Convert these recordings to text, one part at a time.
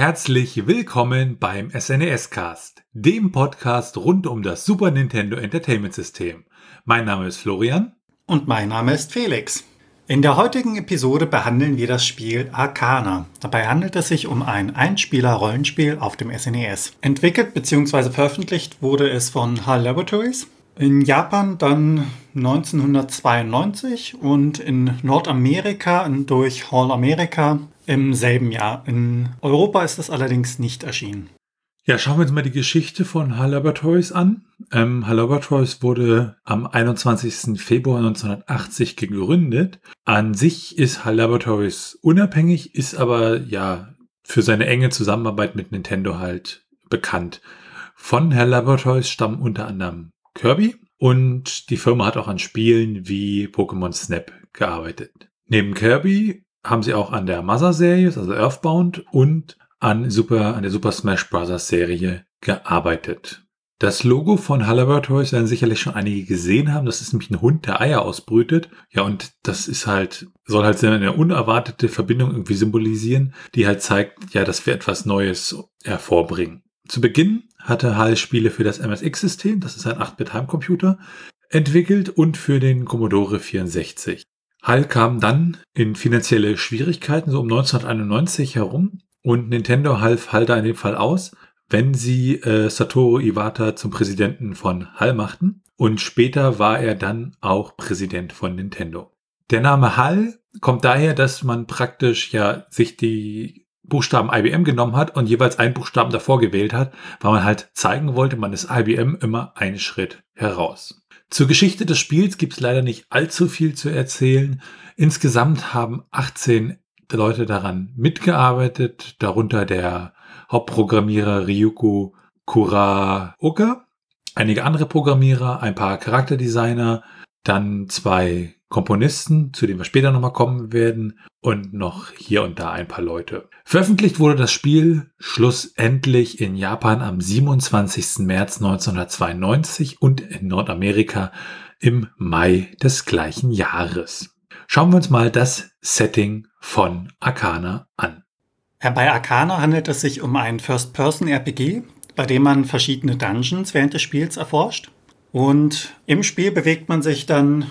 Herzlich willkommen beim SNES Cast, dem Podcast rund um das Super Nintendo Entertainment System. Mein Name ist Florian. Und mein Name ist Felix. In der heutigen Episode behandeln wir das Spiel Arcana. Dabei handelt es sich um ein Einspieler-Rollenspiel auf dem SNES. Entwickelt bzw. veröffentlicht wurde es von HAL Laboratories. In Japan dann 1992 und in Nordamerika durch Hall America im selben Jahr. In Europa ist es allerdings nicht erschienen. Ja, schauen wir uns mal die Geschichte von Hall Laboratories an. Ähm, Hall Laboratories wurde am 21. Februar 1980 gegründet. An sich ist Hall Laboratories unabhängig, ist aber ja für seine enge Zusammenarbeit mit Nintendo halt bekannt. Von Hall Laboratories stammen unter anderem Kirby und die Firma hat auch an Spielen wie Pokémon Snap gearbeitet. Neben Kirby haben sie auch an der Mother-Serie, also Earthbound, und an, Super, an der Super Smash Bros. Serie gearbeitet. Das Logo von Laboratories werden sicherlich schon einige gesehen haben. Das ist nämlich ein Hund, der Eier ausbrütet. Ja, und das ist halt, soll halt eine unerwartete Verbindung irgendwie symbolisieren, die halt zeigt, ja, dass wir etwas Neues hervorbringen. Zu Beginn hatte HAL Spiele für das MSX-System, das ist ein 8-Bit-Heimcomputer, entwickelt und für den Commodore 64. HAL kam dann in finanzielle Schwierigkeiten, so um 1991 herum, und Nintendo half HAL da in dem Fall aus, wenn sie äh, Satoru Iwata zum Präsidenten von HAL machten. Und später war er dann auch Präsident von Nintendo. Der Name HAL kommt daher, dass man praktisch ja sich die Buchstaben IBM genommen hat und jeweils einen Buchstaben davor gewählt hat, weil man halt zeigen wollte, man ist IBM immer einen Schritt heraus. Zur Geschichte des Spiels gibt es leider nicht allzu viel zu erzählen. Insgesamt haben 18 Leute daran mitgearbeitet, darunter der Hauptprogrammierer Ryuko Kuraoka, einige andere Programmierer, ein paar Charakterdesigner, dann zwei Komponisten, zu denen wir später nochmal kommen werden, und noch hier und da ein paar Leute. Veröffentlicht wurde das Spiel schlussendlich in Japan am 27. März 1992 und in Nordamerika im Mai des gleichen Jahres. Schauen wir uns mal das Setting von Arcana an. Bei Arcana handelt es sich um ein First-Person-RPG, bei dem man verschiedene Dungeons während des Spiels erforscht. Und im Spiel bewegt man sich dann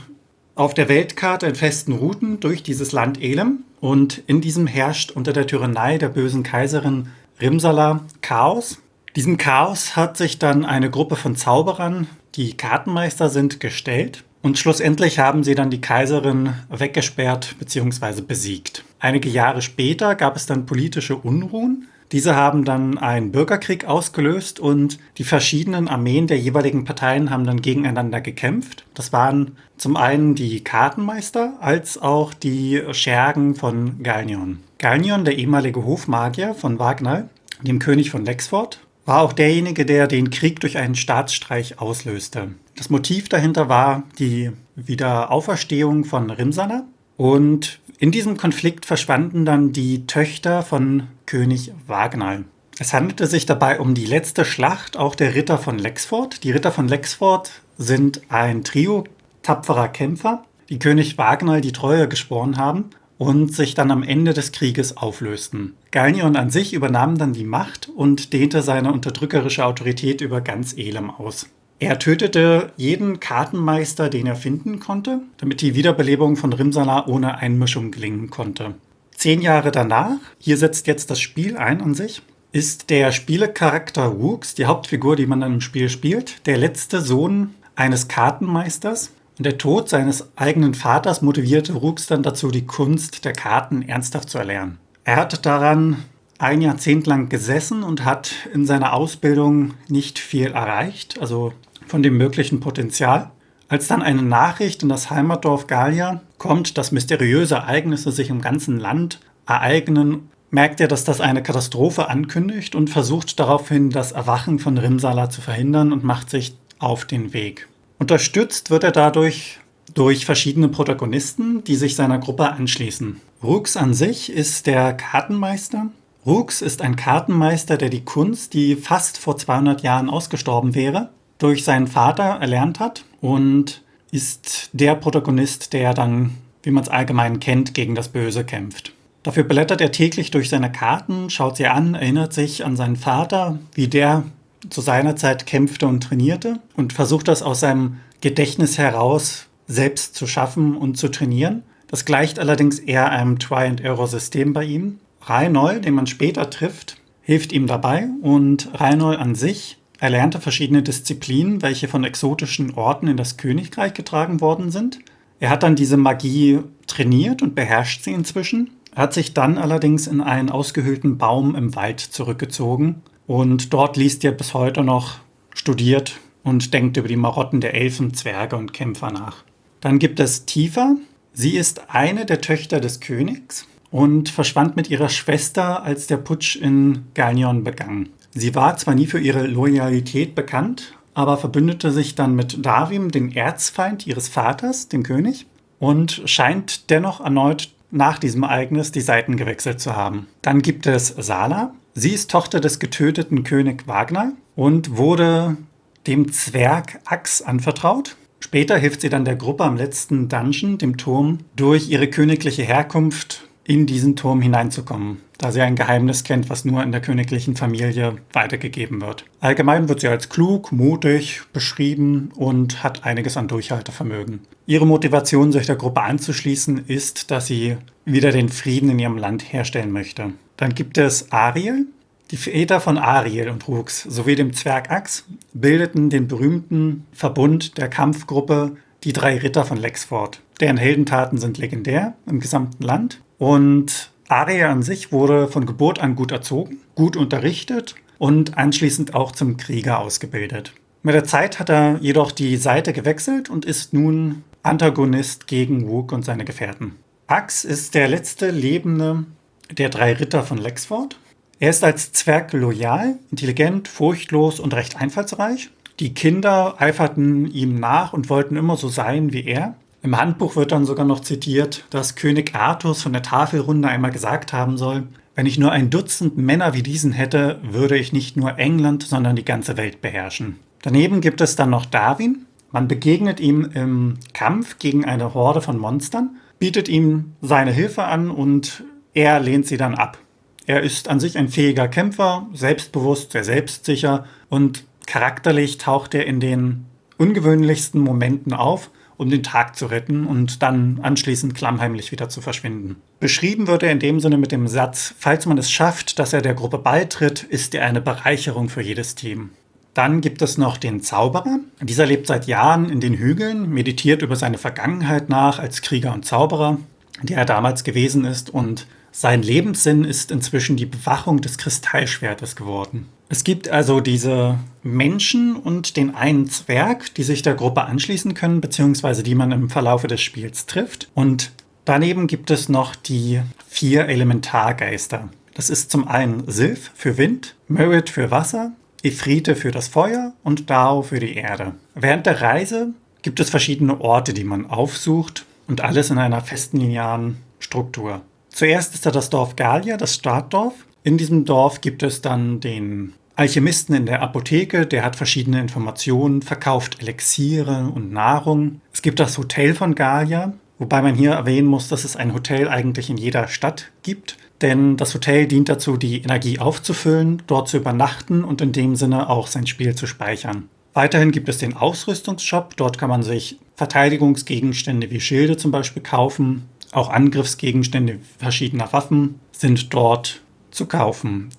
auf der Weltkarte in festen Routen durch dieses Land Elem und in diesem herrscht unter der Tyrannei der bösen Kaiserin Rimsala Chaos. Diesem Chaos hat sich dann eine Gruppe von Zauberern, die Kartenmeister sind, gestellt und schlussendlich haben sie dann die Kaiserin weggesperrt bzw. besiegt. Einige Jahre später gab es dann politische Unruhen diese haben dann einen Bürgerkrieg ausgelöst und die verschiedenen Armeen der jeweiligen Parteien haben dann gegeneinander gekämpft. Das waren zum einen die Kartenmeister als auch die Schergen von Galnion. Galnion, der ehemalige Hofmagier von Wagner, dem König von Lexford, war auch derjenige, der den Krieg durch einen Staatsstreich auslöste. Das Motiv dahinter war die Wiederauferstehung von Rimsana und in diesem Konflikt verschwanden dann die Töchter von König Wagner. Es handelte sich dabei um die letzte Schlacht auch der Ritter von Lexford. Die Ritter von Lexford sind ein Trio tapferer Kämpfer, die König Wagner die Treue geschworen haben und sich dann am Ende des Krieges auflösten. Galnion an sich übernahm dann die Macht und dehnte seine unterdrückerische Autorität über ganz Elem aus. Er tötete jeden Kartenmeister, den er finden konnte, damit die Wiederbelebung von Rimsala ohne Einmischung gelingen konnte. Zehn Jahre danach, hier setzt jetzt das Spiel ein an sich, ist der Spielecharakter Rooks, die Hauptfigur, die man dann im Spiel spielt, der letzte Sohn eines Kartenmeisters. Und der Tod seines eigenen Vaters motivierte Rooks dann dazu, die Kunst der Karten ernsthaft zu erlernen. Er hat daran ein Jahrzehnt lang gesessen und hat in seiner Ausbildung nicht viel erreicht. Also von dem möglichen Potenzial. Als dann eine Nachricht in das Heimatdorf Gallia kommt, dass mysteriöse Ereignisse sich im ganzen Land ereignen, merkt er, dass das eine Katastrophe ankündigt und versucht daraufhin, das Erwachen von Rimsala zu verhindern und macht sich auf den Weg. Unterstützt wird er dadurch durch verschiedene Protagonisten, die sich seiner Gruppe anschließen. Rux an sich ist der Kartenmeister. Rux ist ein Kartenmeister, der die Kunst, die fast vor 200 Jahren ausgestorben wäre, durch seinen Vater erlernt hat und ist der Protagonist, der dann, wie man es allgemein kennt, gegen das Böse kämpft. Dafür blättert er täglich durch seine Karten, schaut sie an, erinnert sich an seinen Vater, wie der zu seiner Zeit kämpfte und trainierte und versucht das aus seinem Gedächtnis heraus selbst zu schaffen und zu trainieren. Das gleicht allerdings eher einem Try-and-Error-System bei ihm. Reinhold, den man später trifft, hilft ihm dabei und Reinhold an sich erlernte verschiedene Disziplinen, welche von exotischen Orten in das Königreich getragen worden sind. Er hat dann diese Magie trainiert und beherrscht sie inzwischen, hat sich dann allerdings in einen ausgehöhlten Baum im Wald zurückgezogen und dort liest er bis heute noch, studiert und denkt über die Marotten der Elfen, Zwerge und Kämpfer nach. Dann gibt es Tifa. Sie ist eine der Töchter des Königs und verschwand mit ihrer Schwester, als der Putsch in Galnion begann. Sie war zwar nie für ihre Loyalität bekannt, aber verbündete sich dann mit Darwin, dem Erzfeind ihres Vaters, dem König, und scheint dennoch erneut nach diesem Ereignis die Seiten gewechselt zu haben. Dann gibt es Sala. Sie ist Tochter des getöteten König Wagner und wurde dem Zwerg Ax anvertraut. Später hilft sie dann der Gruppe am letzten Dungeon, dem Turm, durch ihre königliche Herkunft in diesen Turm hineinzukommen, da sie ein Geheimnis kennt, was nur in der königlichen Familie weitergegeben wird. Allgemein wird sie als klug, mutig beschrieben und hat einiges an Durchhaltevermögen. Ihre Motivation, sich der Gruppe anzuschließen, ist, dass sie wieder den Frieden in ihrem Land herstellen möchte. Dann gibt es Ariel. Die Väter von Ariel und Rux sowie dem Zwerg Ax bildeten den berühmten Verbund der Kampfgruppe Die drei Ritter von Lexford. Deren Heldentaten sind legendär im gesamten Land und Aria an sich wurde von Geburt an gut erzogen, gut unterrichtet und anschließend auch zum Krieger ausgebildet. Mit der Zeit hat er jedoch die Seite gewechselt und ist nun Antagonist gegen Wook und seine Gefährten. Ax ist der letzte lebende der drei Ritter von Lexford. Er ist als Zwerg loyal, intelligent, furchtlos und recht einfallsreich. Die Kinder eiferten ihm nach und wollten immer so sein wie er. Im Handbuch wird dann sogar noch zitiert, dass König Artus von der Tafelrunde einmal gesagt haben soll, wenn ich nur ein Dutzend Männer wie diesen hätte, würde ich nicht nur England, sondern die ganze Welt beherrschen. Daneben gibt es dann noch Darwin. Man begegnet ihm im Kampf gegen eine Horde von Monstern, bietet ihm seine Hilfe an und er lehnt sie dann ab. Er ist an sich ein fähiger Kämpfer, selbstbewusst, sehr selbstsicher und charakterlich taucht er in den ungewöhnlichsten Momenten auf um den Tag zu retten und dann anschließend klammheimlich wieder zu verschwinden. Beschrieben wird er in dem Sinne mit dem Satz, falls man es schafft, dass er der Gruppe beitritt, ist er eine Bereicherung für jedes Team. Dann gibt es noch den Zauberer. Dieser lebt seit Jahren in den Hügeln, meditiert über seine Vergangenheit nach als Krieger und Zauberer, der er damals gewesen ist und sein Lebenssinn ist inzwischen die Bewachung des Kristallschwertes geworden. Es gibt also diese Menschen und den einen Zwerg, die sich der Gruppe anschließen können, beziehungsweise die man im Verlaufe des Spiels trifft. Und daneben gibt es noch die vier Elementargeister. Das ist zum einen Sylph für Wind, Merit für Wasser, Ifrite für das Feuer und Dao für die Erde. Während der Reise gibt es verschiedene Orte, die man aufsucht und alles in einer festen linearen Struktur. Zuerst ist da das Dorf Gallia, das Startdorf. In diesem Dorf gibt es dann den Alchemisten in der Apotheke, der hat verschiedene Informationen, verkauft Elixiere und Nahrung. Es gibt das Hotel von Galia, wobei man hier erwähnen muss, dass es ein Hotel eigentlich in jeder Stadt gibt. Denn das Hotel dient dazu, die Energie aufzufüllen, dort zu übernachten und in dem Sinne auch sein Spiel zu speichern. Weiterhin gibt es den Ausrüstungsshop. Dort kann man sich Verteidigungsgegenstände wie Schilde zum Beispiel kaufen. Auch Angriffsgegenstände verschiedener Waffen sind dort zu kaufen.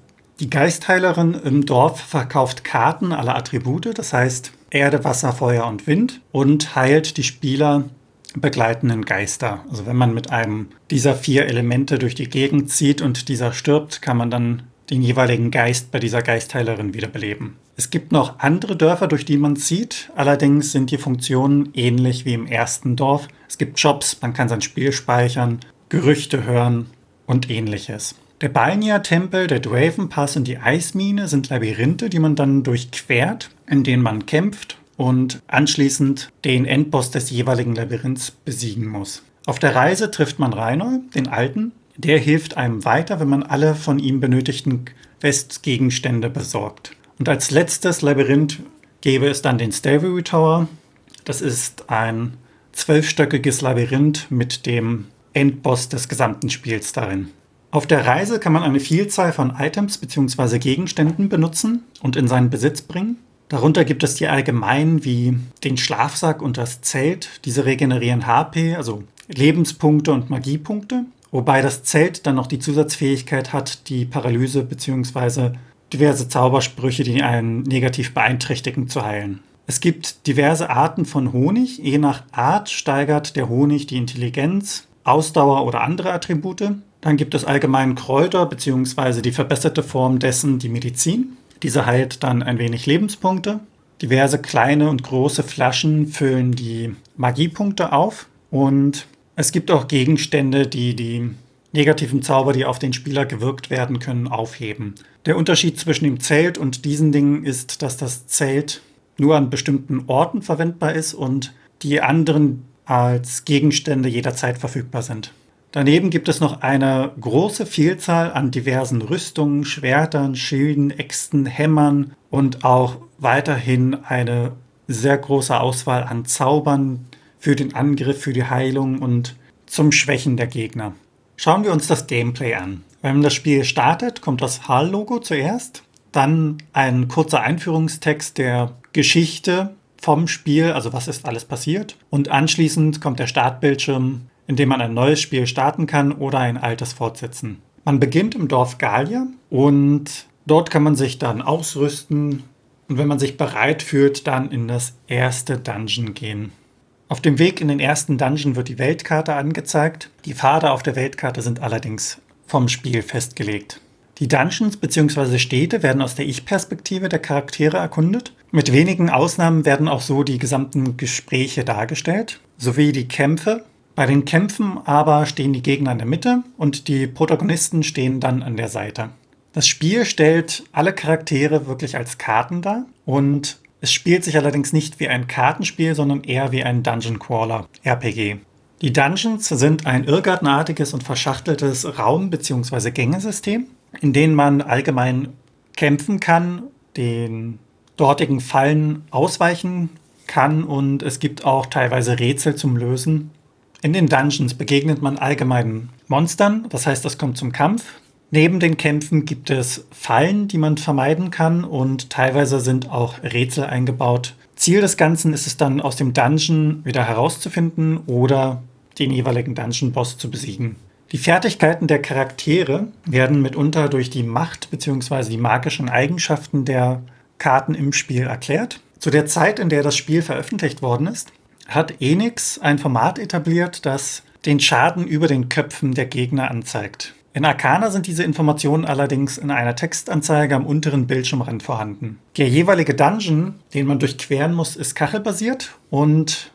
Die Geistheilerin im Dorf verkauft Karten aller Attribute, das heißt Erde, Wasser, Feuer und Wind und heilt die Spieler begleitenden Geister. Also wenn man mit einem dieser vier Elemente durch die Gegend zieht und dieser stirbt, kann man dann den jeweiligen Geist bei dieser Geistheilerin wiederbeleben. Es gibt noch andere Dörfer, durch die man zieht. Allerdings sind die Funktionen ähnlich wie im ersten Dorf. Es gibt Jobs, man kann sein Spiel speichern, Gerüchte hören und ähnliches. Der Balnia-Tempel, der Draven-Pass und die Eismine sind Labyrinthe, die man dann durchquert, in denen man kämpft und anschließend den Endboss des jeweiligen Labyrinths besiegen muss. Auf der Reise trifft man Reinol, den Alten. Der hilft einem weiter, wenn man alle von ihm benötigten Questgegenstände besorgt. Und als letztes Labyrinth gäbe es dann den Stairway Tower. Das ist ein zwölfstöckiges Labyrinth mit dem Endboss des gesamten Spiels darin. Auf der Reise kann man eine Vielzahl von Items bzw. Gegenständen benutzen und in seinen Besitz bringen. Darunter gibt es die allgemeinen wie den Schlafsack und das Zelt. Diese regenerieren HP, also Lebenspunkte und Magiepunkte. Wobei das Zelt dann noch die Zusatzfähigkeit hat, die Paralyse bzw. diverse Zaubersprüche, die einen negativ beeinträchtigen, zu heilen. Es gibt diverse Arten von Honig. Je nach Art steigert der Honig die Intelligenz, Ausdauer oder andere Attribute. Dann gibt es allgemein Kräuter bzw. die verbesserte Form dessen, die Medizin. Diese heilt dann ein wenig Lebenspunkte. Diverse kleine und große Flaschen füllen die Magiepunkte auf. Und es gibt auch Gegenstände, die die negativen Zauber, die auf den Spieler gewirkt werden können, aufheben. Der Unterschied zwischen dem Zelt und diesen Dingen ist, dass das Zelt nur an bestimmten Orten verwendbar ist und die anderen als Gegenstände jederzeit verfügbar sind. Daneben gibt es noch eine große Vielzahl an diversen Rüstungen, Schwertern, Schilden, Äxten, Hämmern und auch weiterhin eine sehr große Auswahl an Zaubern für den Angriff, für die Heilung und zum Schwächen der Gegner. Schauen wir uns das Gameplay an. Wenn das Spiel startet, kommt das HAL-Logo zuerst, dann ein kurzer Einführungstext der Geschichte vom Spiel, also was ist alles passiert. Und anschließend kommt der Startbildschirm indem man ein neues Spiel starten kann oder ein altes fortsetzen. Man beginnt im Dorf Gallia und dort kann man sich dann ausrüsten und wenn man sich bereit fühlt, dann in das erste Dungeon gehen. Auf dem Weg in den ersten Dungeon wird die Weltkarte angezeigt. Die Pfade auf der Weltkarte sind allerdings vom Spiel festgelegt. Die Dungeons bzw. Städte werden aus der Ich-Perspektive der Charaktere erkundet. Mit wenigen Ausnahmen werden auch so die gesamten Gespräche dargestellt, sowie die Kämpfe, bei den Kämpfen aber stehen die Gegner in der Mitte und die Protagonisten stehen dann an der Seite. Das Spiel stellt alle Charaktere wirklich als Karten dar und es spielt sich allerdings nicht wie ein Kartenspiel, sondern eher wie ein Dungeon Crawler RPG. Die Dungeons sind ein irrgartenartiges und verschachteltes Raum- bzw. Gängesystem, in denen man allgemein kämpfen kann, den dortigen Fallen ausweichen kann und es gibt auch teilweise Rätsel zum Lösen, in den Dungeons begegnet man allgemeinen Monstern, das heißt, das kommt zum Kampf. Neben den Kämpfen gibt es Fallen, die man vermeiden kann und teilweise sind auch Rätsel eingebaut. Ziel des Ganzen ist es dann, aus dem Dungeon wieder herauszufinden oder den jeweiligen Dungeon-Boss zu besiegen. Die Fertigkeiten der Charaktere werden mitunter durch die Macht bzw. die magischen Eigenschaften der Karten im Spiel erklärt. Zu der Zeit, in der das Spiel veröffentlicht worden ist, hat Enix ein Format etabliert, das den Schaden über den Köpfen der Gegner anzeigt. In Arcana sind diese Informationen allerdings in einer Textanzeige am unteren Bildschirmrand vorhanden. Der jeweilige Dungeon, den man durchqueren muss, ist kachelbasiert und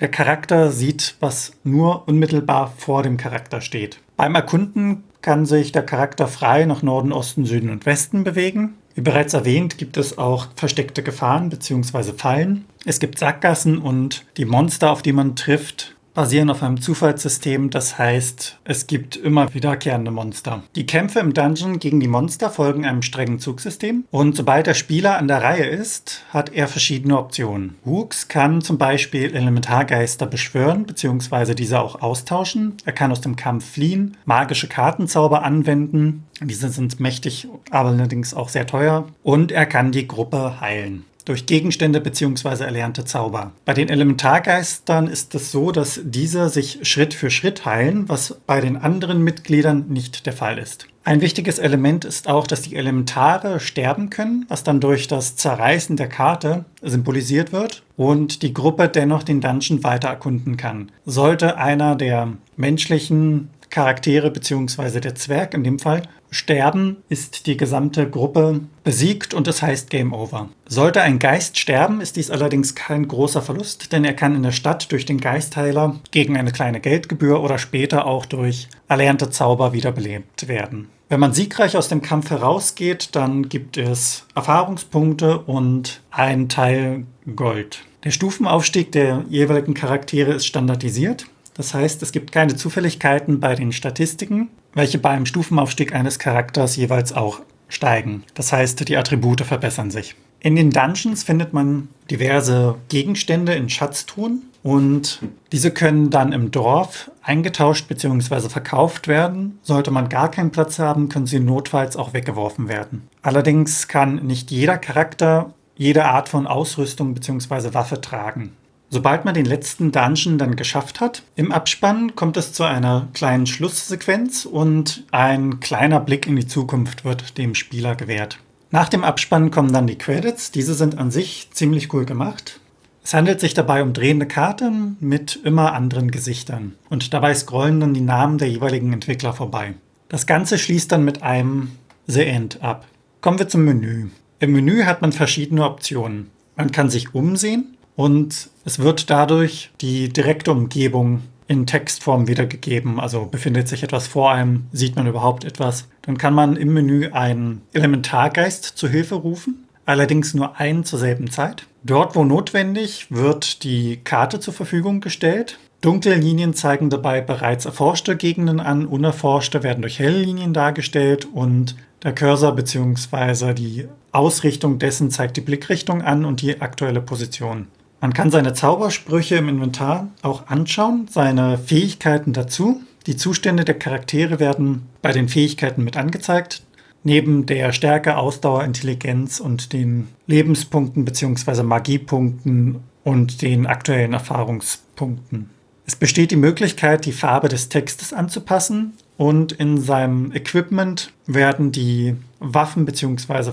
der Charakter sieht, was nur unmittelbar vor dem Charakter steht. Beim Erkunden kann sich der Charakter frei nach Norden, Osten, Süden und Westen bewegen. Wie bereits erwähnt, gibt es auch versteckte Gefahren bzw. Fallen. Es gibt Sackgassen und die Monster, auf die man trifft, basieren auf einem Zufallssystem. Das heißt, es gibt immer wiederkehrende Monster. Die Kämpfe im Dungeon gegen die Monster folgen einem strengen Zugsystem. Und sobald der Spieler an der Reihe ist, hat er verschiedene Optionen. Hooks kann zum Beispiel Elementargeister beschwören bzw. diese auch austauschen. Er kann aus dem Kampf fliehen, magische Kartenzauber anwenden. Diese sind mächtig, aber allerdings auch sehr teuer. Und er kann die Gruppe heilen durch Gegenstände bzw. erlernte Zauber. Bei den Elementargeistern ist es so, dass diese sich Schritt für Schritt heilen, was bei den anderen Mitgliedern nicht der Fall ist. Ein wichtiges Element ist auch, dass die Elementare sterben können, was dann durch das Zerreißen der Karte symbolisiert wird und die Gruppe dennoch den Dungeon weiter erkunden kann. Sollte einer der menschlichen Charaktere bzw. der Zwerg in dem Fall sterben, ist die gesamte Gruppe besiegt und es heißt Game Over. Sollte ein Geist sterben, ist dies allerdings kein großer Verlust, denn er kann in der Stadt durch den Geistheiler gegen eine kleine Geldgebühr oder später auch durch erlernte Zauber wiederbelebt werden. Wenn man siegreich aus dem Kampf herausgeht, dann gibt es Erfahrungspunkte und einen Teil Gold. Der Stufenaufstieg der jeweiligen Charaktere ist standardisiert. Das heißt, es gibt keine Zufälligkeiten bei den Statistiken, welche beim Stufenaufstieg eines Charakters jeweils auch steigen. Das heißt, die Attribute verbessern sich. In den Dungeons findet man diverse Gegenstände in Schatztruhen. Und diese können dann im Dorf eingetauscht bzw. verkauft werden. Sollte man gar keinen Platz haben, können sie notfalls auch weggeworfen werden. Allerdings kann nicht jeder Charakter jede Art von Ausrüstung bzw. Waffe tragen. Sobald man den letzten Dungeon dann geschafft hat, im Abspann kommt es zu einer kleinen Schlusssequenz und ein kleiner Blick in die Zukunft wird dem Spieler gewährt. Nach dem Abspann kommen dann die Credits. Diese sind an sich ziemlich cool gemacht. Es handelt sich dabei um drehende Karten mit immer anderen Gesichtern. Und dabei scrollen dann die Namen der jeweiligen Entwickler vorbei. Das Ganze schließt dann mit einem The End ab. Kommen wir zum Menü. Im Menü hat man verschiedene Optionen. Man kann sich umsehen und es wird dadurch die direkte Umgebung in Textform wiedergegeben. Also befindet sich etwas vor einem, sieht man überhaupt etwas. Dann kann man im Menü einen Elementargeist zu Hilfe rufen, allerdings nur einen zur selben Zeit. Dort, wo notwendig, wird die Karte zur Verfügung gestellt. Dunkle Linien zeigen dabei bereits erforschte Gegenden an, unerforschte werden durch helle Linien dargestellt und der Cursor bzw. die Ausrichtung dessen zeigt die Blickrichtung an und die aktuelle Position. Man kann seine Zaubersprüche im Inventar auch anschauen, seine Fähigkeiten dazu. Die Zustände der Charaktere werden bei den Fähigkeiten mit angezeigt. Neben der Stärke, Ausdauer, Intelligenz und den Lebenspunkten bzw. Magiepunkten und den aktuellen Erfahrungspunkten. Es besteht die Möglichkeit, die Farbe des Textes anzupassen und in seinem Equipment werden die Waffen bzw.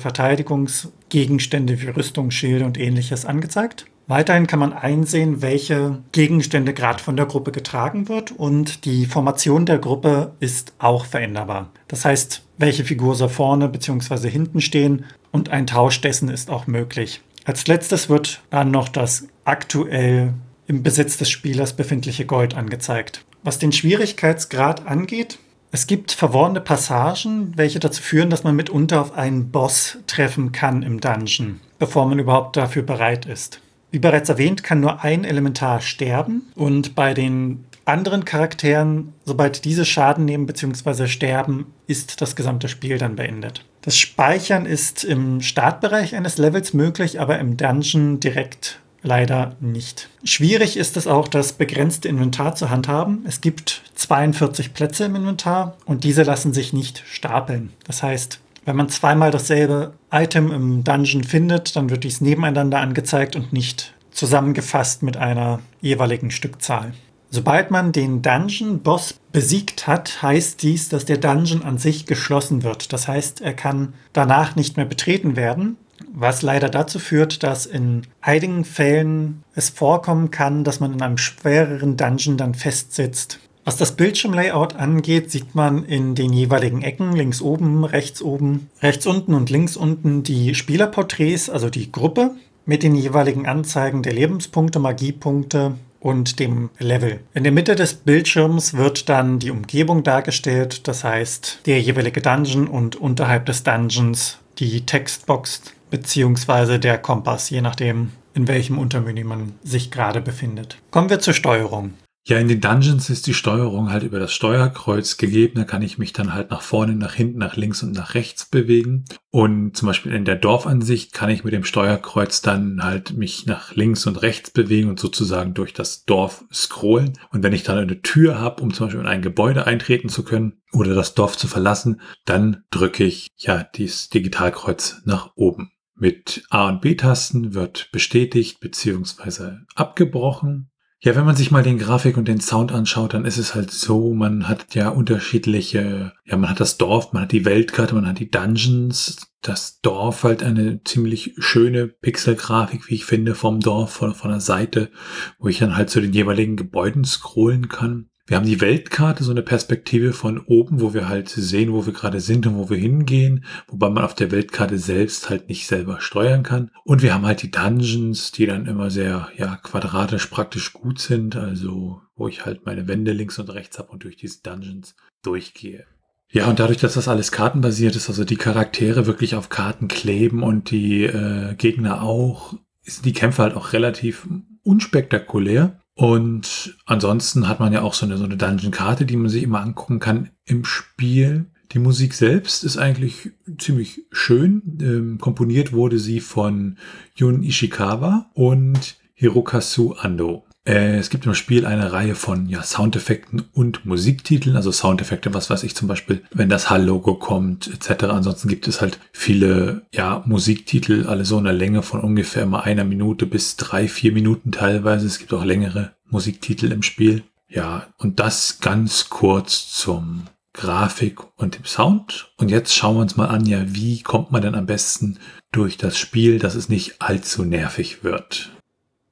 Verteidigungsgegenstände wie Rüstung, Schilde und ähnliches angezeigt. Weiterhin kann man einsehen, welche Gegenstände gerade von der Gruppe getragen wird und die Formation der Gruppe ist auch veränderbar. Das heißt, welche Figur soll vorne bzw. hinten stehen und ein Tausch dessen ist auch möglich. Als letztes wird dann noch das aktuell im Besitz des Spielers befindliche Gold angezeigt. Was den Schwierigkeitsgrad angeht, es gibt verworrene Passagen, welche dazu führen, dass man mitunter auf einen Boss treffen kann im Dungeon, bevor man überhaupt dafür bereit ist. Wie bereits erwähnt, kann nur ein Elementar sterben und bei den anderen Charakteren, sobald diese Schaden nehmen bzw. sterben, ist das gesamte Spiel dann beendet. Das Speichern ist im Startbereich eines Levels möglich, aber im Dungeon direkt leider nicht. Schwierig ist es auch, das begrenzte Inventar zu handhaben. Es gibt 42 Plätze im Inventar und diese lassen sich nicht stapeln. Das heißt, wenn man zweimal dasselbe Item im Dungeon findet, dann wird dies nebeneinander angezeigt und nicht zusammengefasst mit einer jeweiligen Stückzahl. Sobald man den Dungeon-Boss besiegt hat, heißt dies, dass der Dungeon an sich geschlossen wird. Das heißt, er kann danach nicht mehr betreten werden, was leider dazu führt, dass in einigen Fällen es vorkommen kann, dass man in einem schwereren Dungeon dann festsitzt. Was das Bildschirmlayout angeht, sieht man in den jeweiligen Ecken, links oben, rechts oben, rechts unten und links unten die Spielerporträts, also die Gruppe, mit den jeweiligen Anzeigen der Lebenspunkte, Magiepunkte und dem Level. In der Mitte des Bildschirms wird dann die Umgebung dargestellt, das heißt der jeweilige Dungeon und unterhalb des Dungeons die Textbox bzw. der Kompass, je nachdem, in welchem Untermenü man sich gerade befindet. Kommen wir zur Steuerung. Ja, in den Dungeons ist die Steuerung halt über das Steuerkreuz gegeben. Da kann ich mich dann halt nach vorne, nach hinten, nach links und nach rechts bewegen. Und zum Beispiel in der Dorfansicht kann ich mit dem Steuerkreuz dann halt mich nach links und rechts bewegen und sozusagen durch das Dorf scrollen. Und wenn ich dann eine Tür habe, um zum Beispiel in ein Gebäude eintreten zu können oder das Dorf zu verlassen, dann drücke ich ja dieses Digitalkreuz nach oben. Mit A und B-Tasten wird bestätigt bzw. abgebrochen ja, wenn man sich mal den Grafik und den Sound anschaut, dann ist es halt so, man hat ja unterschiedliche, ja, man hat das Dorf, man hat die Weltkarte, man hat die Dungeons, das Dorf halt eine ziemlich schöne Pixelgrafik, wie ich finde, vom Dorf, von, von der Seite, wo ich dann halt zu den jeweiligen Gebäuden scrollen kann. Wir haben die Weltkarte, so eine Perspektive von oben, wo wir halt sehen, wo wir gerade sind und wo wir hingehen, wobei man auf der Weltkarte selbst halt nicht selber steuern kann. Und wir haben halt die Dungeons, die dann immer sehr, ja, quadratisch praktisch gut sind, also wo ich halt meine Wände links und rechts habe und durch diese Dungeons durchgehe. Ja, und dadurch, dass das alles kartenbasiert ist, also die Charaktere wirklich auf Karten kleben und die äh, Gegner auch, sind die Kämpfe halt auch relativ unspektakulär. Und ansonsten hat man ja auch so eine, so eine Dungeon-Karte, die man sich immer angucken kann im Spiel. Die Musik selbst ist eigentlich ziemlich schön. Ähm, komponiert wurde sie von Jun Ishikawa und Hirokazu Ando. Äh, es gibt im Spiel eine Reihe von ja, Soundeffekten und Musiktiteln, also Soundeffekte, was weiß ich zum Beispiel, wenn das Hall-Logo kommt, etc. Ansonsten gibt es halt viele ja, Musiktitel, alle so in der Länge von ungefähr mal einer Minute bis drei, vier Minuten teilweise. Es gibt auch längere Musiktitel im Spiel. Ja, und das ganz kurz zum Grafik und dem Sound. Und jetzt schauen wir uns mal an, ja, wie kommt man denn am besten durch das Spiel, dass es nicht allzu nervig wird.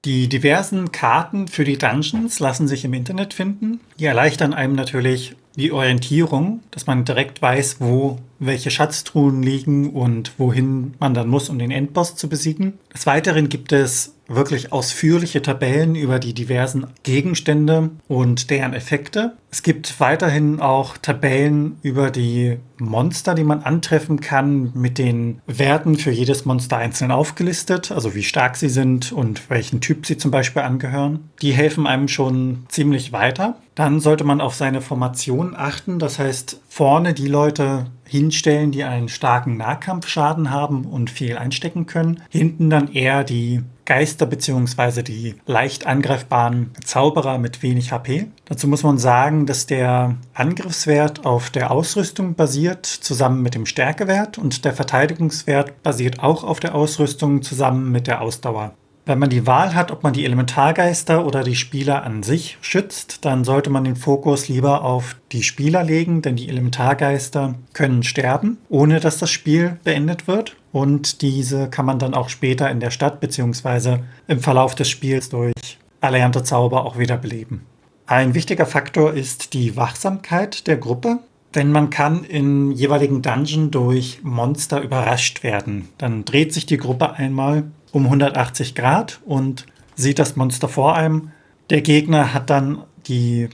Die diversen Karten für die Dungeons lassen sich im Internet finden. Die erleichtern einem natürlich die Orientierung, dass man direkt weiß, wo welche Schatztruhen liegen und wohin man dann muss, um den Endboss zu besiegen. Des Weiteren gibt es wirklich ausführliche Tabellen über die diversen Gegenstände und deren Effekte. Es gibt weiterhin auch Tabellen über die Monster, die man antreffen kann, mit den Werten für jedes Monster einzeln aufgelistet, also wie stark sie sind und welchen Typ sie zum Beispiel angehören. Die helfen einem schon ziemlich weiter. Dann sollte man auf seine Formation achten, das heißt vorne die Leute hinstellen, die einen starken Nahkampfschaden haben und viel einstecken können. Hinten dann eher die Geister bzw. die leicht angreifbaren Zauberer mit wenig HP. Dazu muss man sagen, dass der Angriffswert auf der Ausrüstung basiert, zusammen mit dem Stärkewert und der Verteidigungswert basiert auch auf der Ausrüstung zusammen mit der Ausdauer. Wenn man die Wahl hat, ob man die Elementargeister oder die Spieler an sich schützt, dann sollte man den Fokus lieber auf die Spieler legen, denn die Elementargeister können sterben, ohne dass das Spiel beendet wird. Und diese kann man dann auch später in der Stadt bzw. im Verlauf des Spiels durch erlernte Zauber auch wiederbeleben. Ein wichtiger Faktor ist die Wachsamkeit der Gruppe. Denn man kann im jeweiligen Dungeon durch Monster überrascht werden. Dann dreht sich die Gruppe einmal um 180 Grad und sieht das Monster vor einem. Der Gegner hat dann die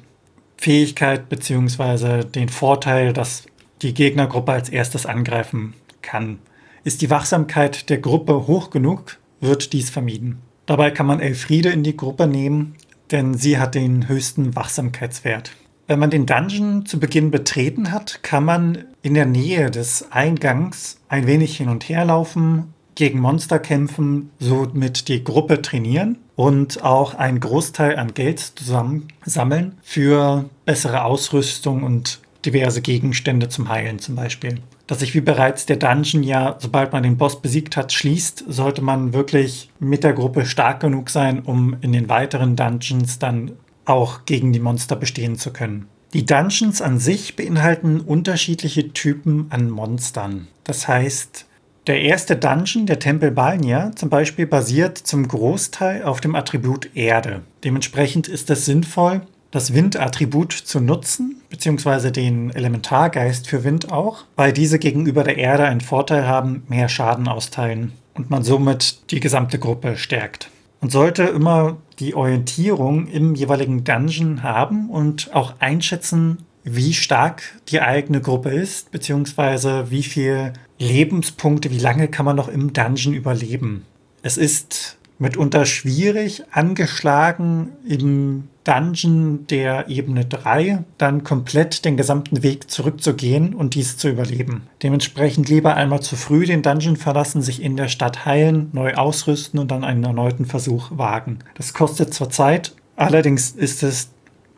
Fähigkeit bzw. den Vorteil, dass die Gegnergruppe als erstes angreifen kann. Ist die Wachsamkeit der Gruppe hoch genug, wird dies vermieden. Dabei kann man Elfriede in die Gruppe nehmen, denn sie hat den höchsten Wachsamkeitswert. Wenn man den Dungeon zu Beginn betreten hat, kann man in der Nähe des Eingangs ein wenig hin und her laufen, gegen Monster kämpfen, somit die Gruppe trainieren und auch einen Großteil an Geld zusammen sammeln für bessere Ausrüstung und diverse Gegenstände zum Heilen zum Beispiel. Dass sich wie bereits der Dungeon ja, sobald man den Boss besiegt hat, schließt, sollte man wirklich mit der Gruppe stark genug sein, um in den weiteren Dungeons dann auch gegen die Monster bestehen zu können. Die Dungeons an sich beinhalten unterschiedliche Typen an Monstern. Das heißt, der erste Dungeon, der Tempel Balnia, zum Beispiel basiert zum Großteil auf dem Attribut Erde. Dementsprechend ist es sinnvoll, das Windattribut zu nutzen, beziehungsweise den Elementargeist für Wind auch, weil diese gegenüber der Erde einen Vorteil haben, mehr Schaden austeilen und man somit die gesamte Gruppe stärkt. Man sollte immer die Orientierung im jeweiligen Dungeon haben und auch einschätzen, wie stark die eigene Gruppe ist, beziehungsweise wie viel Lebenspunkte, wie lange kann man noch im Dungeon überleben. Es ist mitunter schwierig, angeschlagen im Dungeon der Ebene 3 dann komplett den gesamten Weg zurückzugehen und dies zu überleben. Dementsprechend lieber einmal zu früh den Dungeon verlassen, sich in der Stadt heilen, neu ausrüsten und dann einen erneuten Versuch wagen. Das kostet zwar Zeit, allerdings ist es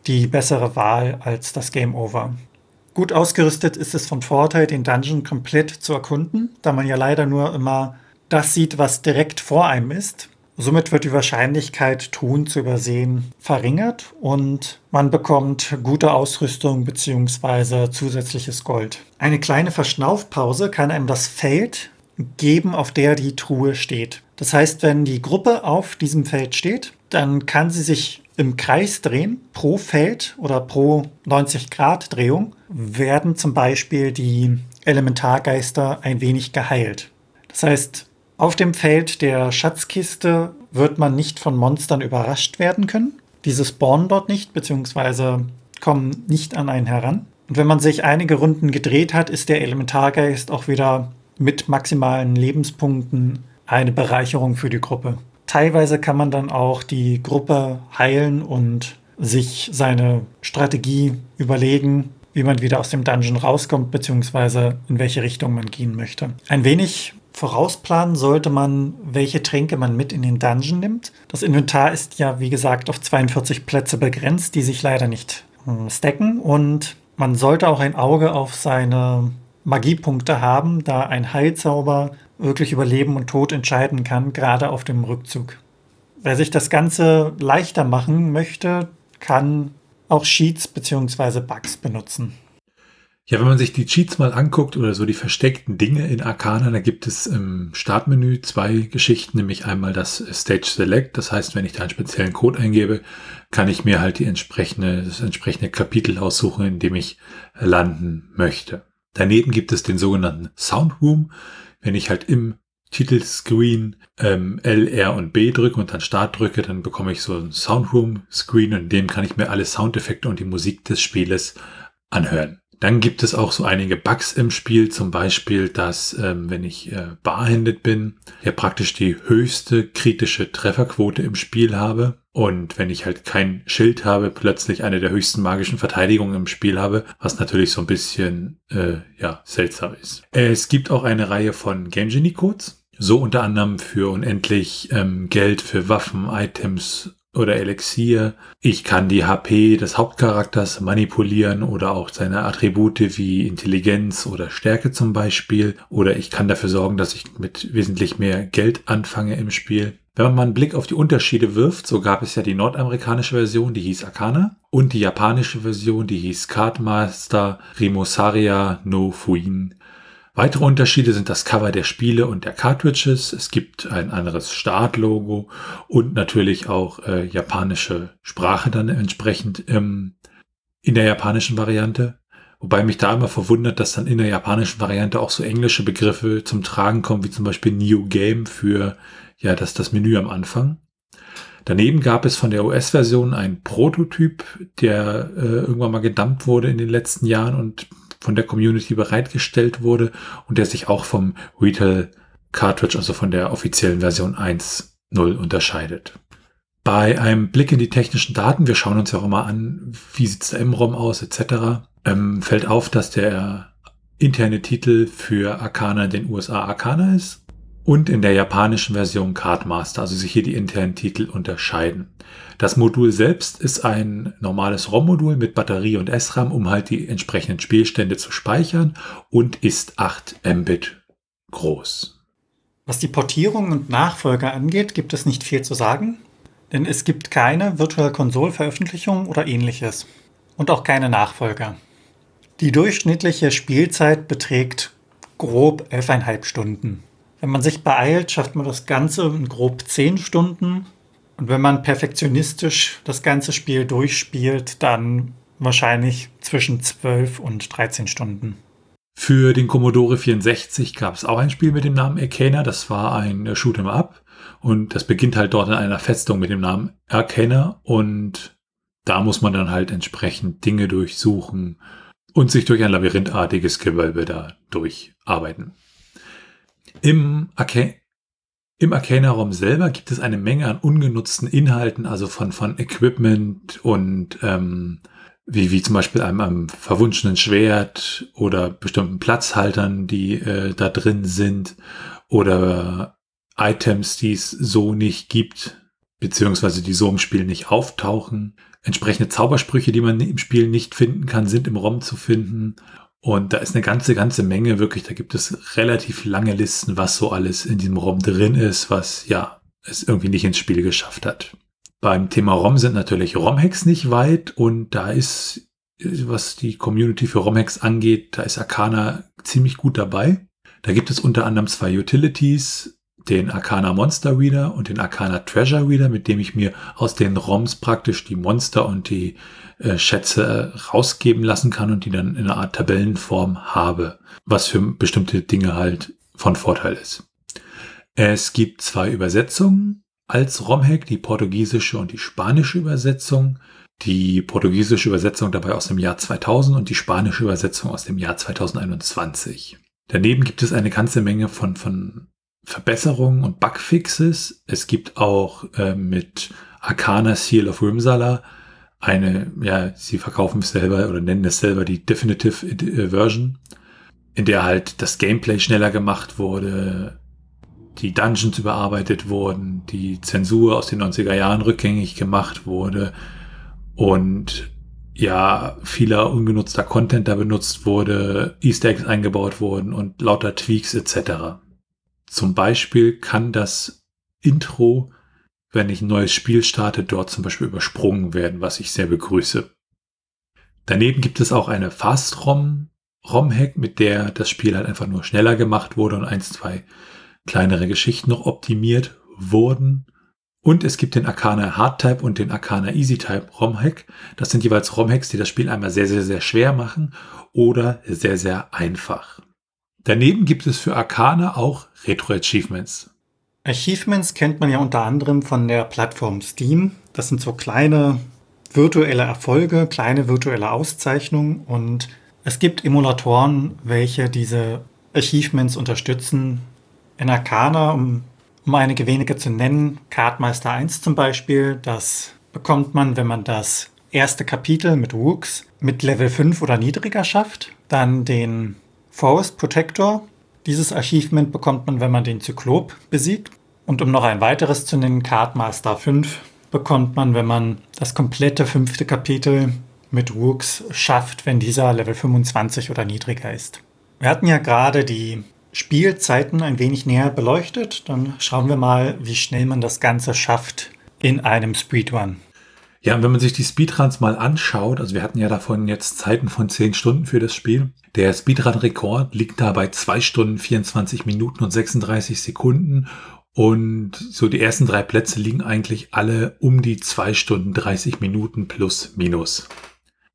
die bessere Wahl als das Game Over. Gut ausgerüstet ist es von Vorteil, den Dungeon komplett zu erkunden, da man ja leider nur immer das sieht, was direkt vor einem ist. Somit wird die Wahrscheinlichkeit, Truhen zu übersehen, verringert und man bekommt gute Ausrüstung bzw. zusätzliches Gold. Eine kleine Verschnaufpause kann einem das Feld geben, auf der die Truhe steht. Das heißt, wenn die Gruppe auf diesem Feld steht, dann kann sie sich im Kreis drehen. Pro Feld oder pro 90 Grad Drehung werden zum Beispiel die Elementargeister ein wenig geheilt. Das heißt, auf dem Feld der Schatzkiste wird man nicht von Monstern überrascht werden können. Diese spawnen dort nicht, beziehungsweise kommen nicht an einen heran. Und wenn man sich einige Runden gedreht hat, ist der Elementargeist auch wieder mit maximalen Lebenspunkten eine Bereicherung für die Gruppe. Teilweise kann man dann auch die Gruppe heilen und sich seine Strategie überlegen, wie man wieder aus dem Dungeon rauskommt, beziehungsweise in welche Richtung man gehen möchte. Ein wenig Vorausplanen sollte man, welche Tränke man mit in den Dungeon nimmt. Das Inventar ist ja, wie gesagt, auf 42 Plätze begrenzt, die sich leider nicht äh, stacken. Und man sollte auch ein Auge auf seine Magiepunkte haben, da ein Heilzauber wirklich über Leben und Tod entscheiden kann, gerade auf dem Rückzug. Wer sich das Ganze leichter machen möchte, kann auch Sheets bzw. Bugs benutzen. Ja, wenn man sich die Cheats mal anguckt oder so die versteckten Dinge in Arcana, da gibt es im Startmenü zwei Geschichten, nämlich einmal das Stage Select. Das heißt, wenn ich da einen speziellen Code eingebe, kann ich mir halt die entsprechende, das entsprechende Kapitel aussuchen, in dem ich landen möchte. Daneben gibt es den sogenannten Soundroom. Wenn ich halt im Titelscreen ähm, L, R und B drücke und dann Start drücke, dann bekomme ich so ein Soundroom-Screen und in dem kann ich mir alle Soundeffekte und die Musik des Spieles anhören. Dann gibt es auch so einige Bugs im Spiel, zum Beispiel, dass ähm, wenn ich äh, barhändet bin, ja praktisch die höchste kritische Trefferquote im Spiel habe. Und wenn ich halt kein Schild habe, plötzlich eine der höchsten magischen Verteidigungen im Spiel habe, was natürlich so ein bisschen äh, ja seltsam ist. Es gibt auch eine Reihe von Game Genie Codes, so unter anderem für unendlich ähm, Geld für Waffen, Items oder Elixier. Ich kann die HP des Hauptcharakters manipulieren oder auch seine Attribute wie Intelligenz oder Stärke zum Beispiel. Oder ich kann dafür sorgen, dass ich mit wesentlich mehr Geld anfange im Spiel. Wenn man mal einen Blick auf die Unterschiede wirft, so gab es ja die nordamerikanische Version, die hieß Arcana, und die japanische Version, die hieß Cardmaster Rimosaria no Fuin. Weitere Unterschiede sind das Cover der Spiele und der Cartridges. Es gibt ein anderes Startlogo und natürlich auch äh, japanische Sprache dann entsprechend ähm, in der japanischen Variante. Wobei mich da immer verwundert, dass dann in der japanischen Variante auch so englische Begriffe zum Tragen kommen, wie zum Beispiel New Game für ja das, das Menü am Anfang. Daneben gab es von der US-Version einen Prototyp, der äh, irgendwann mal gedumpt wurde in den letzten Jahren und von der Community bereitgestellt wurde und der sich auch vom Retail Cartridge, also von der offiziellen Version 1.0 unterscheidet. Bei einem Blick in die technischen Daten, wir schauen uns ja auch immer an, wie sieht der M-ROM aus, etc., ähm, fällt auf, dass der interne Titel für Arcana in den USA Arcana ist und in der japanischen Version Cardmaster, also sich hier die internen Titel unterscheiden. Das Modul selbst ist ein normales ROM-Modul mit Batterie und SRAM, um halt die entsprechenden Spielstände zu speichern und ist 8 Mbit groß. Was die Portierung und Nachfolger angeht, gibt es nicht viel zu sagen, denn es gibt keine Virtual Console Veröffentlichung oder ähnliches und auch keine Nachfolger. Die durchschnittliche Spielzeit beträgt grob 11,5 Stunden. Wenn man sich beeilt, schafft man das Ganze in grob 10 Stunden und wenn man perfektionistisch das ganze Spiel durchspielt, dann wahrscheinlich zwischen 12 und 13 Stunden. Für den Commodore 64 gab es auch ein Spiel mit dem Namen Arcana. Das war ein Shoot'em Up. Und das beginnt halt dort in einer Festung mit dem Namen Arcana. Und da muss man dann halt entsprechend Dinge durchsuchen und sich durch ein labyrinthartiges Gewölbe da durcharbeiten. Im Arcana im Arcana-Raum selber gibt es eine Menge an ungenutzten Inhalten, also von, von Equipment und ähm, wie, wie zum Beispiel einem, einem verwunschenen Schwert oder bestimmten Platzhaltern, die äh, da drin sind oder Items, die es so nicht gibt, beziehungsweise die so im Spiel nicht auftauchen. Entsprechende Zaubersprüche, die man im Spiel nicht finden kann, sind im ROM zu finden. Und da ist eine ganze, ganze Menge wirklich. Da gibt es relativ lange Listen, was so alles in diesem ROM drin ist, was ja es irgendwie nicht ins Spiel geschafft hat. Beim Thema ROM sind natürlich ROM-Hacks nicht weit und da ist, was die Community für ROM-Hacks angeht, da ist Arcana ziemlich gut dabei. Da gibt es unter anderem zwei Utilities, den Arcana Monster Reader und den Arcana Treasure Reader, mit dem ich mir aus den ROMs praktisch die Monster und die äh, Schätze rausgeben lassen kann und die dann in einer Art Tabellenform habe, was für bestimmte Dinge halt von Vorteil ist. Es gibt zwei Übersetzungen als ROM-Hack, die portugiesische und die spanische Übersetzung. Die portugiesische Übersetzung dabei aus dem Jahr 2000 und die spanische Übersetzung aus dem Jahr 2021. Daneben gibt es eine ganze Menge von, von Verbesserungen und Bugfixes. Es gibt auch äh, mit Arcana Seal of Rimsala eine, ja, sie verkaufen es selber oder nennen es selber die Definitive äh, Version, in der halt das Gameplay schneller gemacht wurde, die Dungeons überarbeitet wurden, die Zensur aus den 90er Jahren rückgängig gemacht wurde und ja, vieler ungenutzter Content da benutzt wurde, Easter Eggs eingebaut wurden und lauter Tweaks etc. Zum Beispiel kann das Intro, wenn ich ein neues Spiel starte, dort zum Beispiel übersprungen werden, was ich sehr begrüße. Daneben gibt es auch eine Fast-ROM, ROM-Hack, mit der das Spiel halt einfach nur schneller gemacht wurde und ein, zwei kleinere Geschichten noch optimiert wurden. Und es gibt den Arcana Hardtype und den Arcana Easytype ROM-Hack. Das sind jeweils ROM-Hacks, die das Spiel einmal sehr, sehr, sehr schwer machen oder sehr, sehr einfach. Daneben gibt es für Arcana auch Retro-Achievements. Achievements kennt man ja unter anderem von der Plattform Steam. Das sind so kleine virtuelle Erfolge, kleine virtuelle Auszeichnungen und es gibt Emulatoren, welche diese Achievements unterstützen. In Arcana, um, um einige wenige zu nennen, Cardmeister 1 zum Beispiel, das bekommt man, wenn man das erste Kapitel mit Wooks mit Level 5 oder niedriger schafft. Dann den Forest Protector. Dieses Achievement bekommt man, wenn man den Zyklop besiegt. Und um noch ein weiteres zu nennen, Cardmaster 5 bekommt man, wenn man das komplette fünfte Kapitel mit Wooks schafft, wenn dieser Level 25 oder niedriger ist. Wir hatten ja gerade die Spielzeiten ein wenig näher beleuchtet. Dann schauen wir mal, wie schnell man das Ganze schafft in einem Speedrun. Ja, und wenn man sich die Speedruns mal anschaut, also wir hatten ja davon jetzt Zeiten von 10 Stunden für das Spiel. Der Speedrun-Rekord liegt da bei 2 Stunden, 24 Minuten und 36 Sekunden. Und so die ersten drei Plätze liegen eigentlich alle um die 2 Stunden 30 Minuten plus minus.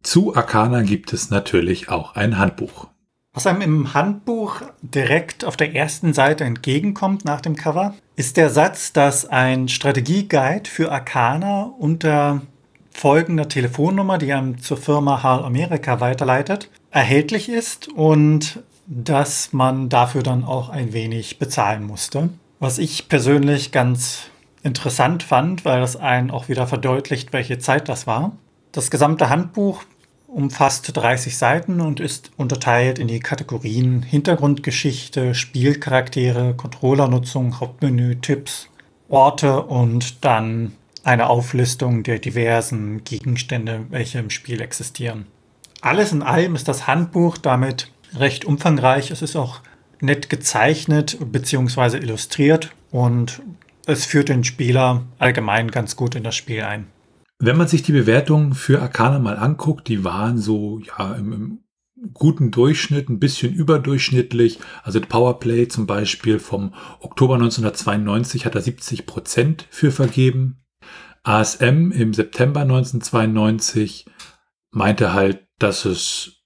Zu Arcana gibt es natürlich auch ein Handbuch. Was einem im Handbuch direkt auf der ersten Seite entgegenkommt nach dem Cover, ist der Satz, dass ein Strategieguide für Arcana unter folgender Telefonnummer, die einem zur Firma HAL Amerika weiterleitet, erhältlich ist und dass man dafür dann auch ein wenig bezahlen musste. Was ich persönlich ganz interessant fand, weil das einen auch wieder verdeutlicht, welche Zeit das war. Das gesamte Handbuch umfasst 30 Seiten und ist unterteilt in die Kategorien Hintergrundgeschichte, Spielcharaktere, Controllernutzung, Hauptmenü, Tipps, Orte und dann eine Auflistung der diversen Gegenstände, welche im Spiel existieren. Alles in allem ist das Handbuch damit recht umfangreich. Es ist auch nett gezeichnet bzw. illustriert und es führt den Spieler allgemein ganz gut in das Spiel ein. Wenn man sich die Bewertungen für Arcana mal anguckt, die waren so ja im, im guten Durchschnitt, ein bisschen überdurchschnittlich. Also Powerplay zum Beispiel vom Oktober 1992 hat er 70 Prozent für vergeben. ASM im September 1992 meinte halt, dass es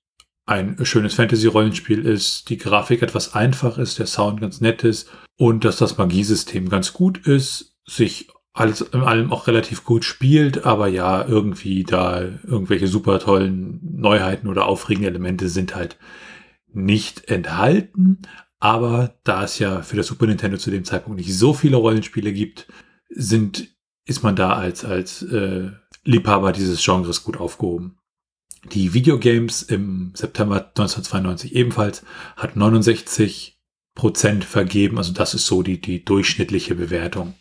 ein schönes Fantasy-Rollenspiel ist, die Grafik etwas einfach ist, der Sound ganz nett ist und dass das Magiesystem ganz gut ist, sich alles in allem auch relativ gut spielt, aber ja, irgendwie da irgendwelche super tollen Neuheiten oder aufregende Elemente sind halt nicht enthalten. Aber da es ja für das Super Nintendo zu dem Zeitpunkt nicht so viele Rollenspiele gibt, sind, ist man da als, als äh, Liebhaber dieses Genres gut aufgehoben. Die Videogames im September 1992 ebenfalls hat 69 Prozent vergeben. Also das ist so die, die durchschnittliche Bewertung.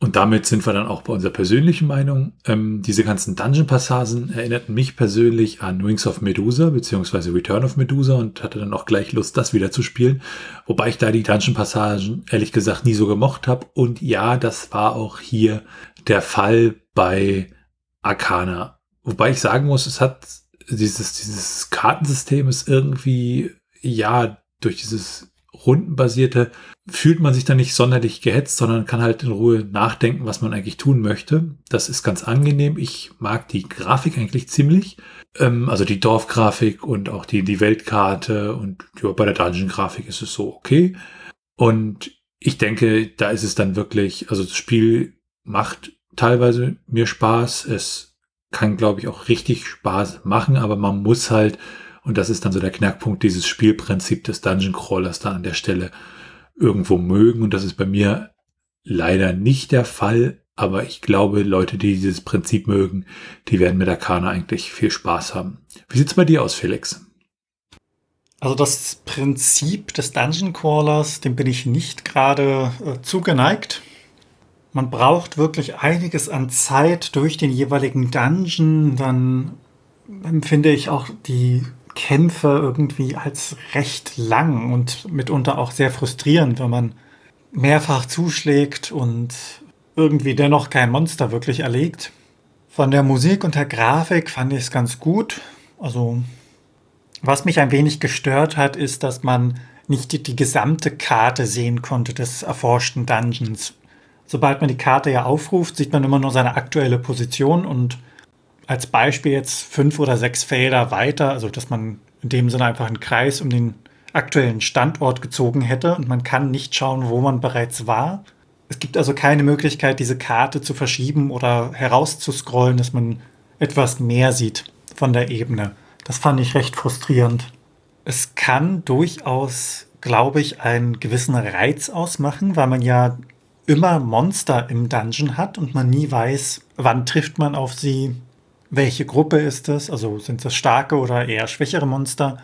Und damit sind wir dann auch bei unserer persönlichen Meinung. Ähm, diese ganzen Dungeon-Passagen erinnerten mich persönlich an Wings of Medusa beziehungsweise Return of Medusa und hatte dann auch gleich Lust, das wieder zu spielen. Wobei ich da die Dungeon-Passagen ehrlich gesagt nie so gemocht habe. Und ja, das war auch hier der Fall bei Arcana. Wobei ich sagen muss, es hat dieses, dieses Kartensystem ist irgendwie, ja, durch dieses rundenbasierte fühlt man sich dann nicht sonderlich gehetzt, sondern kann halt in Ruhe nachdenken, was man eigentlich tun möchte. Das ist ganz angenehm. Ich mag die Grafik eigentlich ziemlich. Ähm, also die Dorfgrafik und auch die, die Weltkarte und ja, bei der Dungeon-Grafik ist es so okay. Und ich denke, da ist es dann wirklich, also das Spiel macht teilweise mir Spaß. Es kann, glaube ich, auch richtig Spaß machen, aber man muss halt und das ist dann so der Knackpunkt, dieses Spielprinzip des Dungeon Crawlers da an der Stelle irgendwo mögen. Und das ist bei mir leider nicht der Fall. Aber ich glaube, Leute, die dieses Prinzip mögen, die werden mit Arcana eigentlich viel Spaß haben. Wie sieht's bei dir aus, Felix? Also das Prinzip des Dungeon Crawlers, dem bin ich nicht gerade äh, zugeneigt. Man braucht wirklich einiges an Zeit durch den jeweiligen Dungeon. Dann empfinde ich auch die Kämpfe irgendwie als recht lang und mitunter auch sehr frustrierend, wenn man mehrfach zuschlägt und irgendwie dennoch kein Monster wirklich erlegt. Von der Musik und der Grafik fand ich es ganz gut. Also, was mich ein wenig gestört hat, ist, dass man nicht die, die gesamte Karte sehen konnte des erforschten Dungeons. Sobald man die Karte ja aufruft, sieht man immer nur seine aktuelle Position und als Beispiel jetzt fünf oder sechs Felder weiter, also dass man in dem Sinne einfach einen Kreis um den aktuellen Standort gezogen hätte und man kann nicht schauen, wo man bereits war. Es gibt also keine Möglichkeit, diese Karte zu verschieben oder herauszuscrollen, dass man etwas mehr sieht von der Ebene. Das fand ich recht frustrierend. Es kann durchaus, glaube ich, einen gewissen Reiz ausmachen, weil man ja immer Monster im Dungeon hat und man nie weiß, wann trifft man auf sie, welche Gruppe ist es, also sind das starke oder eher schwächere Monster.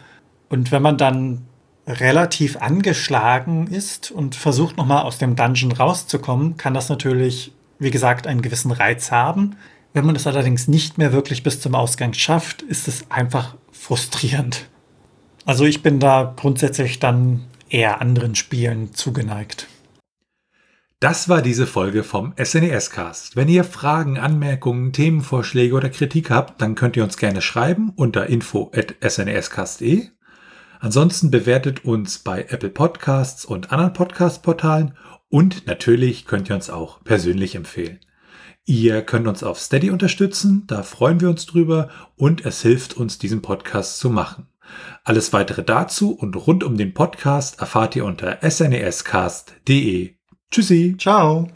Und wenn man dann relativ angeschlagen ist und versucht nochmal aus dem Dungeon rauszukommen, kann das natürlich, wie gesagt, einen gewissen Reiz haben. Wenn man es allerdings nicht mehr wirklich bis zum Ausgang schafft, ist es einfach frustrierend. Also ich bin da grundsätzlich dann eher anderen Spielen zugeneigt. Das war diese Folge vom SNES Cast. Wenn ihr Fragen, Anmerkungen, Themenvorschläge oder Kritik habt, dann könnt ihr uns gerne schreiben unter info@snescast.de. Ansonsten bewertet uns bei Apple Podcasts und anderen Podcast-Portalen und natürlich könnt ihr uns auch persönlich empfehlen. Ihr könnt uns auf Steady unterstützen, da freuen wir uns drüber und es hilft uns, diesen Podcast zu machen. Alles weitere dazu und rund um den Podcast erfahrt ihr unter snescast.de. Tschüssi. Ciao.